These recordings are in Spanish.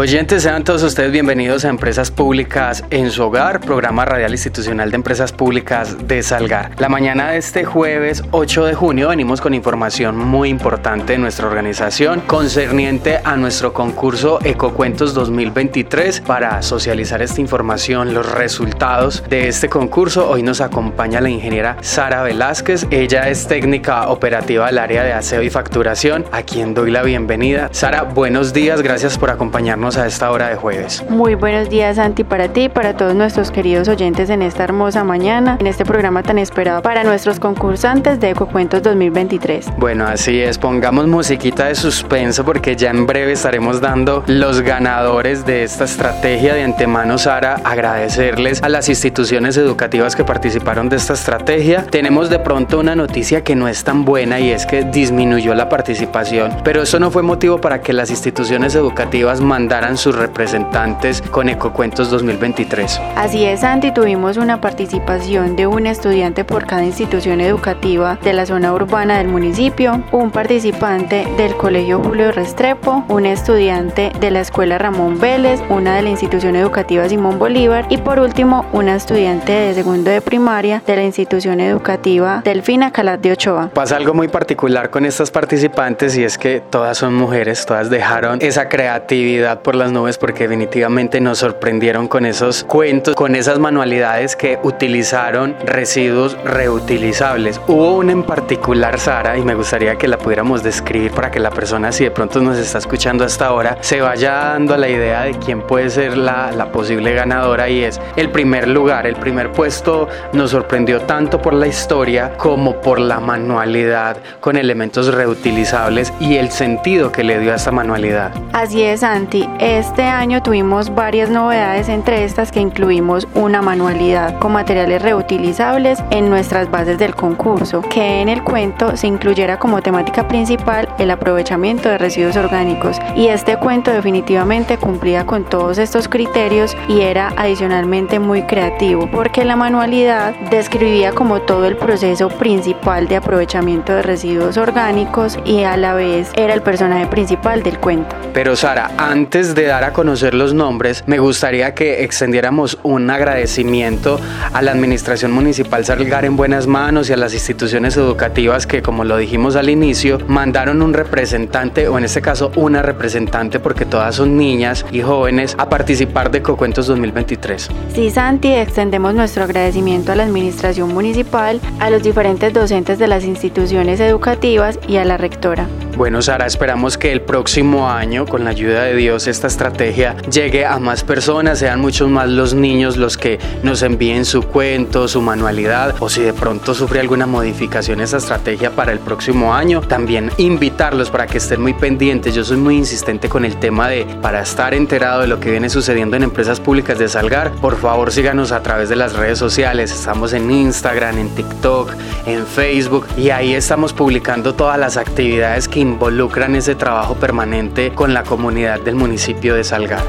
Oyentes, sean todos ustedes bienvenidos a Empresas Públicas en su hogar, programa radial institucional de Empresas Públicas de Salgar. La mañana de este jueves 8 de junio venimos con información muy importante de nuestra organización concerniente a nuestro concurso Ecocuentos 2023. Para socializar esta información, los resultados de este concurso, hoy nos acompaña la ingeniera Sara Velázquez. Ella es técnica operativa del área de aseo y facturación, a quien doy la bienvenida. Sara, buenos días, gracias por acompañarnos a esta hora de jueves. Muy buenos días, Santi, para ti y para todos nuestros queridos oyentes en esta hermosa mañana, en este programa tan esperado para nuestros concursantes de Ecocuentos 2023. Bueno, así es, pongamos musiquita de suspenso porque ya en breve estaremos dando los ganadores de esta estrategia de antemano, Sara, agradecerles a las instituciones educativas que participaron de esta estrategia. Tenemos de pronto una noticia que no es tan buena y es que disminuyó la participación, pero eso no fue motivo para que las instituciones educativas mandaran sus representantes con Ecocuentos 2023. Así es, Santi, tuvimos una participación de un estudiante por cada institución educativa de la zona urbana del municipio, un participante del Colegio Julio Restrepo, un estudiante de la Escuela Ramón Vélez, una de la institución educativa Simón Bolívar y por último una estudiante de segundo de primaria de la institución educativa Delfina Calat de Ochoa. Pasa algo muy particular con estas participantes y es que todas son mujeres, todas dejaron esa creatividad por las nubes porque definitivamente nos sorprendieron con esos cuentos, con esas manualidades que utilizaron residuos reutilizables. Hubo una en particular, Sara, y me gustaría que la pudiéramos describir para que la persona, si de pronto nos está escuchando hasta ahora, se vaya dando la idea de quién puede ser la, la posible ganadora y es el primer lugar. El primer puesto nos sorprendió tanto por la historia como por la manualidad con elementos reutilizables y el sentido que le dio a esta manualidad. Así es, Santi. Este año tuvimos varias novedades, entre estas que incluimos una manualidad con materiales reutilizables en nuestras bases del concurso, que en el cuento se incluyera como temática principal el aprovechamiento de residuos orgánicos. Y este cuento definitivamente cumplía con todos estos criterios y era adicionalmente muy creativo, porque la manualidad describía como todo el proceso principal de aprovechamiento de residuos orgánicos y a la vez era el personaje principal del cuento. Pero Sara, antes de dar a conocer los nombres, me gustaría que extendiéramos un agradecimiento a la Administración Municipal Salgar en buenas manos y a las instituciones educativas que, como lo dijimos al inicio, mandaron un representante, o en este caso una representante, porque todas son niñas y jóvenes, a participar de Cocuentos 2023. Sí, Santi, extendemos nuestro agradecimiento a la Administración Municipal, a los diferentes docentes de las instituciones educativas y a la rectora. Bueno, Sara, esperamos que el próximo año, con la ayuda de Dios, esta estrategia llegue a más personas, sean muchos más los niños los que nos envíen su cuento, su manualidad, o si de pronto sufre alguna modificación esa estrategia para el próximo año, también invitarlos para que estén muy pendientes. Yo soy muy insistente con el tema de, para estar enterado de lo que viene sucediendo en empresas públicas de Salgar, por favor síganos a través de las redes sociales. Estamos en Instagram, en TikTok, en Facebook, y ahí estamos publicando todas las actividades que involucran ese trabajo permanente con la comunidad del municipio de Salgar.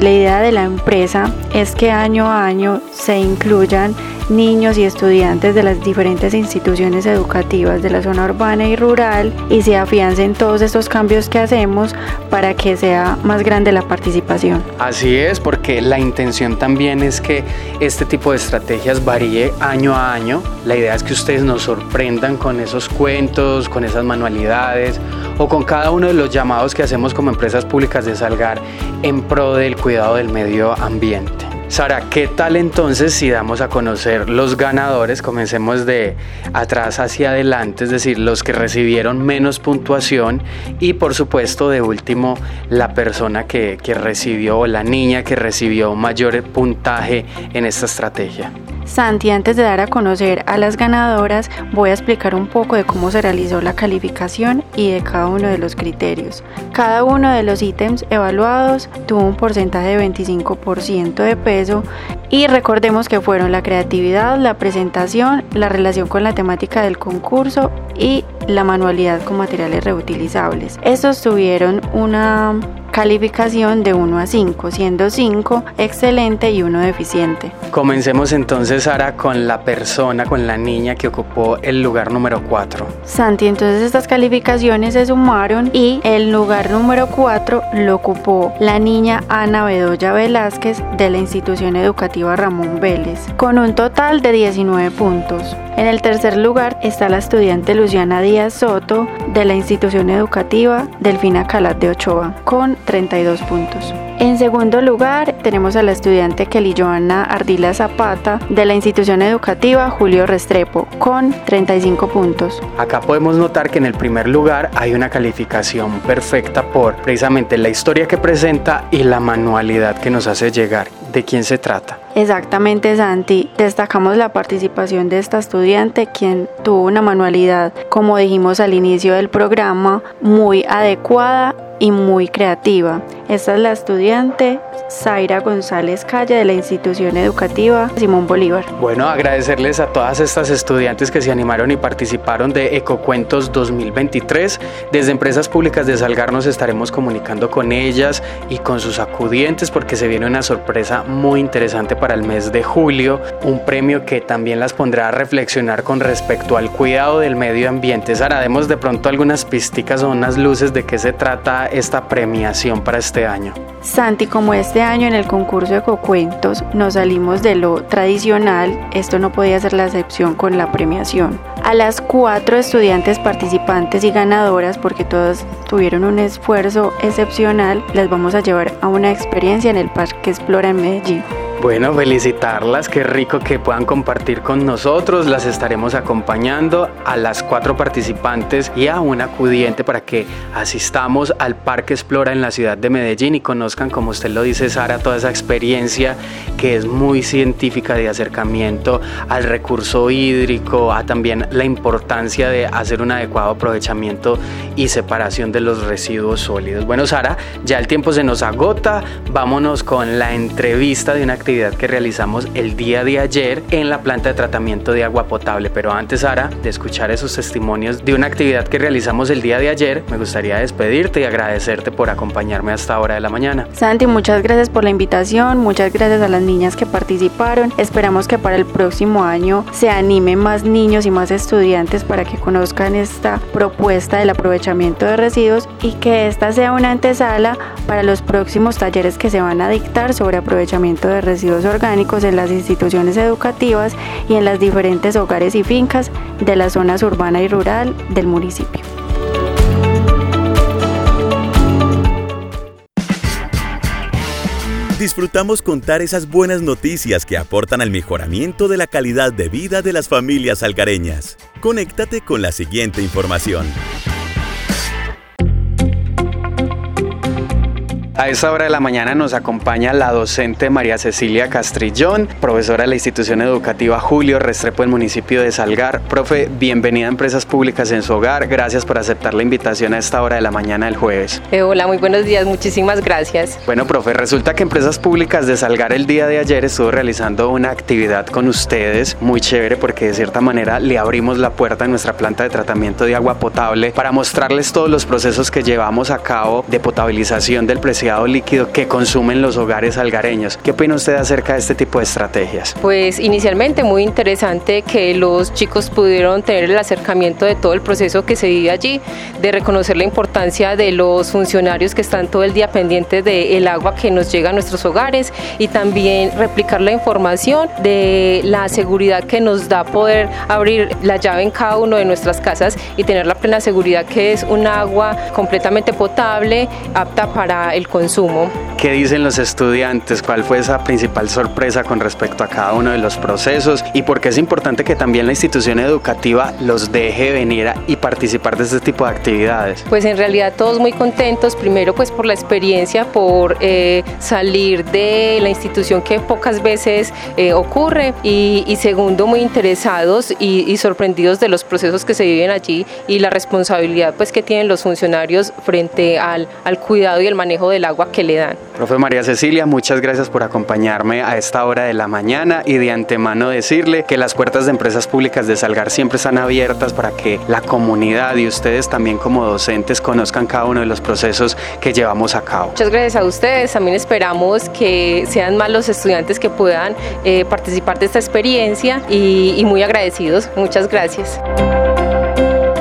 La idea de la empresa es que año a año se incluyan niños y estudiantes de las diferentes instituciones educativas de la zona urbana y rural y se afiancen todos estos cambios que hacemos para que sea más grande la participación. Así es, porque la intención también es que este tipo de estrategias varíe año a año. La idea es que ustedes nos sorprendan con esos cuentos, con esas manualidades o con cada uno de los llamados que hacemos como empresas públicas de Salgar en pro del cuidado del medio ambiente. Sara, ¿qué tal entonces si damos a conocer los ganadores? Comencemos de atrás hacia adelante, es decir, los que recibieron menos puntuación y por supuesto de último la persona que, recibió o la niña que recibió mayor puntaje en esta estrategia. Santi, antes de dar a conocer a las ganadoras, voy a explicar un poco de cómo se realizó la calificación y de cada uno de los criterios. Cada uno de los ítems evaluados tuvo un porcentaje de 25% de peso y recordemos que fueron la creatividad, la presentación, la relación con la temática del concurso y la manualidad con materiales reutilizables. Estos tuvieron una calificación de 1 a 5, siendo 5 excelente y 1 deficiente. Comencemos entonces, Sara, con la persona, con la niña que ocupó el lugar número 4. Santi, entonces estas calificaciones se sumaron y el lugar número 4 lo ocupó la niña Ana Bedoya Velázquez de la institución educativa Ramón Vélez, con un total de 19 puntos. En el tercer lugar está la estudiante Luciana Díaz Soto de la institución educativa Delfina Calat de Ochoa, con 32 puntos. En segundo lugar, tenemos a la estudiante Kelly Joana Ardila Zapata de la institución educativa Julio Restrepo con 35 puntos. Acá podemos notar que en el primer lugar hay una calificación perfecta por precisamente la historia que presenta y la manualidad que nos hace llegar. ¿De quién se trata? Exactamente, Santi. Destacamos la participación de esta estudiante, quien tuvo una manualidad, como dijimos al inicio del programa, muy adecuada y muy creativa. Esta es la estudiante Zaira González Calle de la institución educativa Simón Bolívar. Bueno, agradecerles a todas estas estudiantes que se animaron y participaron de Ecocuentos 2023. Desde Empresas Públicas de Salgar nos estaremos comunicando con ellas y con sus acudientes porque se viene una sorpresa muy interesante para el mes de julio, un premio que también las pondrá a reflexionar con respecto al cuidado del medio ambiente. Sara, demos de pronto algunas pisticas o unas luces de qué se trata esta premiación para este año. Santi, como este año en el concurso de Cocuentos nos salimos de lo tradicional, esto no podía ser la excepción con la premiación. A las cuatro estudiantes participantes y ganadoras, porque todas tuvieron un esfuerzo excepcional, les vamos a llevar a una experiencia en el Parque Explora en Medellín. Bueno, felicitarlas, qué rico que puedan compartir con nosotros, las estaremos acompañando a las cuatro participantes y a un acudiente para que asistamos al Parque Explora en la ciudad de Medellín y conozcan, como usted lo dice Sara, toda esa experiencia que es muy científica de acercamiento al recurso hídrico, a también la importancia de hacer un adecuado aprovechamiento y separación de los residuos sólidos. Bueno Sara, ya el tiempo se nos agota, vámonos con la entrevista de una actividad que realizamos el día de ayer en la planta de tratamiento de agua potable. Pero antes, Sara, de escuchar esos testimonios de una actividad que realizamos el día de ayer, me gustaría despedirte y agradecerte por acompañarme hasta ahora de la mañana. Santi, muchas gracias por la invitación, muchas gracias a las niñas que participaron. Esperamos que para el próximo año se animen más niños y más estudiantes para que conozcan esta propuesta del aprovechamiento de residuos y que esta sea una antesala para los próximos talleres que se van a dictar sobre aprovechamiento de residuos orgánicos en las instituciones educativas y en las diferentes hogares y fincas de las zonas urbana y rural del municipio. Disfrutamos contar esas buenas noticias que aportan al mejoramiento de la calidad de vida de las familias algareñas. Conéctate con la siguiente información. A esta hora de la mañana nos acompaña la docente María Cecilia Castrillón, profesora de la institución educativa Julio Restrepo del municipio de Salgar. Profe, bienvenida a Empresas Públicas en su hogar. Gracias por aceptar la invitación a esta hora de la mañana del jueves. Eh, hola, muy buenos días. Muchísimas gracias. Bueno, profe, resulta que Empresas Públicas de Salgar el día de ayer estuvo realizando una actividad con ustedes muy chévere porque de cierta manera le abrimos la puerta a nuestra planta de tratamiento de agua potable para mostrarles todos los procesos que llevamos a cabo de potabilización del presidio líquido que consumen los hogares algareños. ¿Qué opina usted acerca de este tipo de estrategias? Pues inicialmente muy interesante que los chicos pudieron tener el acercamiento de todo el proceso que se vive allí, de reconocer la importancia de los funcionarios que están todo el día pendientes del agua que nos llega a nuestros hogares y también replicar la información de la seguridad que nos da poder abrir la llave en cada uno de nuestras casas y tener la plena seguridad que es un agua completamente potable, apta para el consumo consumo. ¿Qué dicen los estudiantes? ¿Cuál fue esa principal sorpresa con respecto a cada uno de los procesos? ¿Y por qué es importante que también la institución educativa los deje venir y participar de este tipo de actividades? Pues en realidad todos muy contentos, primero pues por la experiencia, por eh, salir de la institución que pocas veces eh, ocurre y, segundo muy interesados y, y sorprendidos de los procesos que se viven allí y la responsabilidad pues que tienen los funcionarios frente al, al cuidado y el manejo del agua que le dan. Profe María Cecilia, muchas gracias por acompañarme a esta hora de la mañana y de antemano decirle que las puertas de empresas públicas de Salgar siempre están abiertas para que la comunidad y ustedes también como docentes conozcan cada uno de los procesos que llevamos a cabo. Muchas gracias a ustedes, también esperamos que sean más los estudiantes que puedan eh, participar de esta experiencia y, y muy agradecidos. Muchas gracias.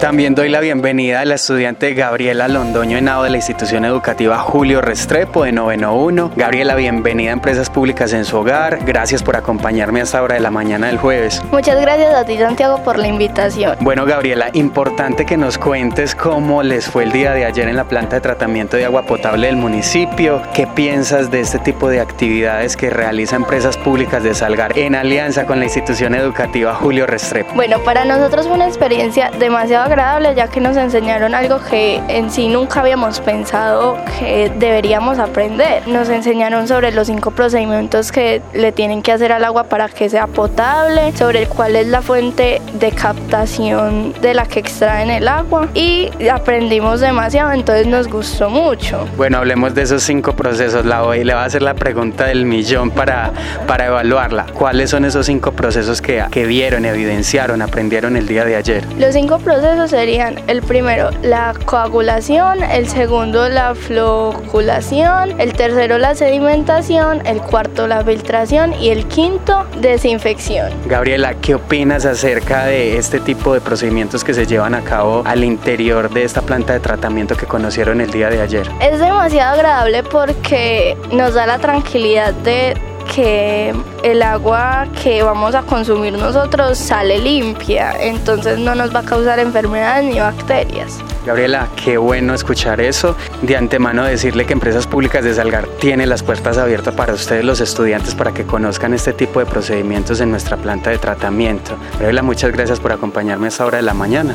También doy la bienvenida a la estudiante Gabriela Londoño Henao de la institución educativa Julio Restrepo de Noveno 1. Gabriela, bienvenida a Empresas Públicas en su hogar. Gracias por acompañarme a esta hora de la mañana del jueves. Muchas gracias a ti, Santiago, por la invitación. Bueno, Gabriela, importante que nos cuentes cómo les fue el día de ayer en la planta de tratamiento de agua potable del municipio. ¿Qué piensas de este tipo de actividades que realiza Empresas Públicas de Salgar en alianza con la institución educativa Julio Restrepo? Bueno, para nosotros fue una experiencia demasiado agradable ya que nos enseñaron algo que en sí nunca habíamos pensado que deberíamos aprender. Nos enseñaron sobre los cinco procedimientos que le tienen que hacer al agua para que sea potable, sobre cuál es la fuente de captación de la que extraen el agua y aprendimos demasiado, entonces nos gustó mucho. Bueno, hablemos de esos cinco procesos. La voy, le va a hacer la pregunta del millón para, para evaluarla. ¿Cuáles son esos cinco procesos que, que vieron, evidenciaron, aprendieron el día de ayer? Los cinco procesos serían el primero la coagulación, el segundo la floculación, el tercero la sedimentación, el cuarto la filtración y el quinto desinfección. Gabriela, ¿qué opinas acerca de este tipo de procedimientos que se llevan a cabo al interior de esta planta de tratamiento que conocieron el día de ayer? Es demasiado agradable porque nos da la tranquilidad de que el agua que vamos a consumir nosotros sale limpia, entonces no nos va a causar enfermedades ni bacterias. Gabriela, qué bueno escuchar eso. De antemano decirle que Empresas Públicas de Salgar tiene las puertas abiertas para ustedes los estudiantes para que conozcan este tipo de procedimientos en nuestra planta de tratamiento. Gabriela, muchas gracias por acompañarme a esta hora de la mañana.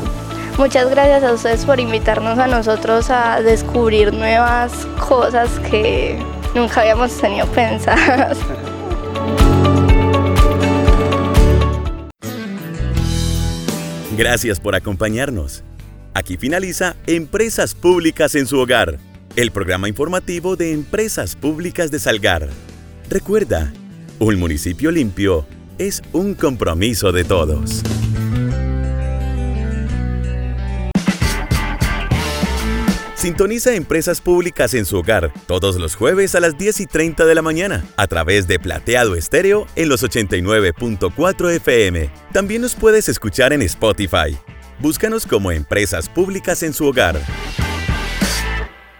Muchas gracias a ustedes por invitarnos a nosotros a descubrir nuevas cosas que nunca habíamos tenido pensadas. Gracias por acompañarnos. Aquí finaliza Empresas Públicas en su hogar, el programa informativo de Empresas Públicas de Salgar. Recuerda, un municipio limpio es un compromiso de todos. Sintoniza Empresas Públicas en su hogar todos los jueves a las 10 y 30 de la mañana a través de Plateado Estéreo en los 89.4 FM. También nos puedes escuchar en Spotify. Búscanos como Empresas Públicas en su hogar.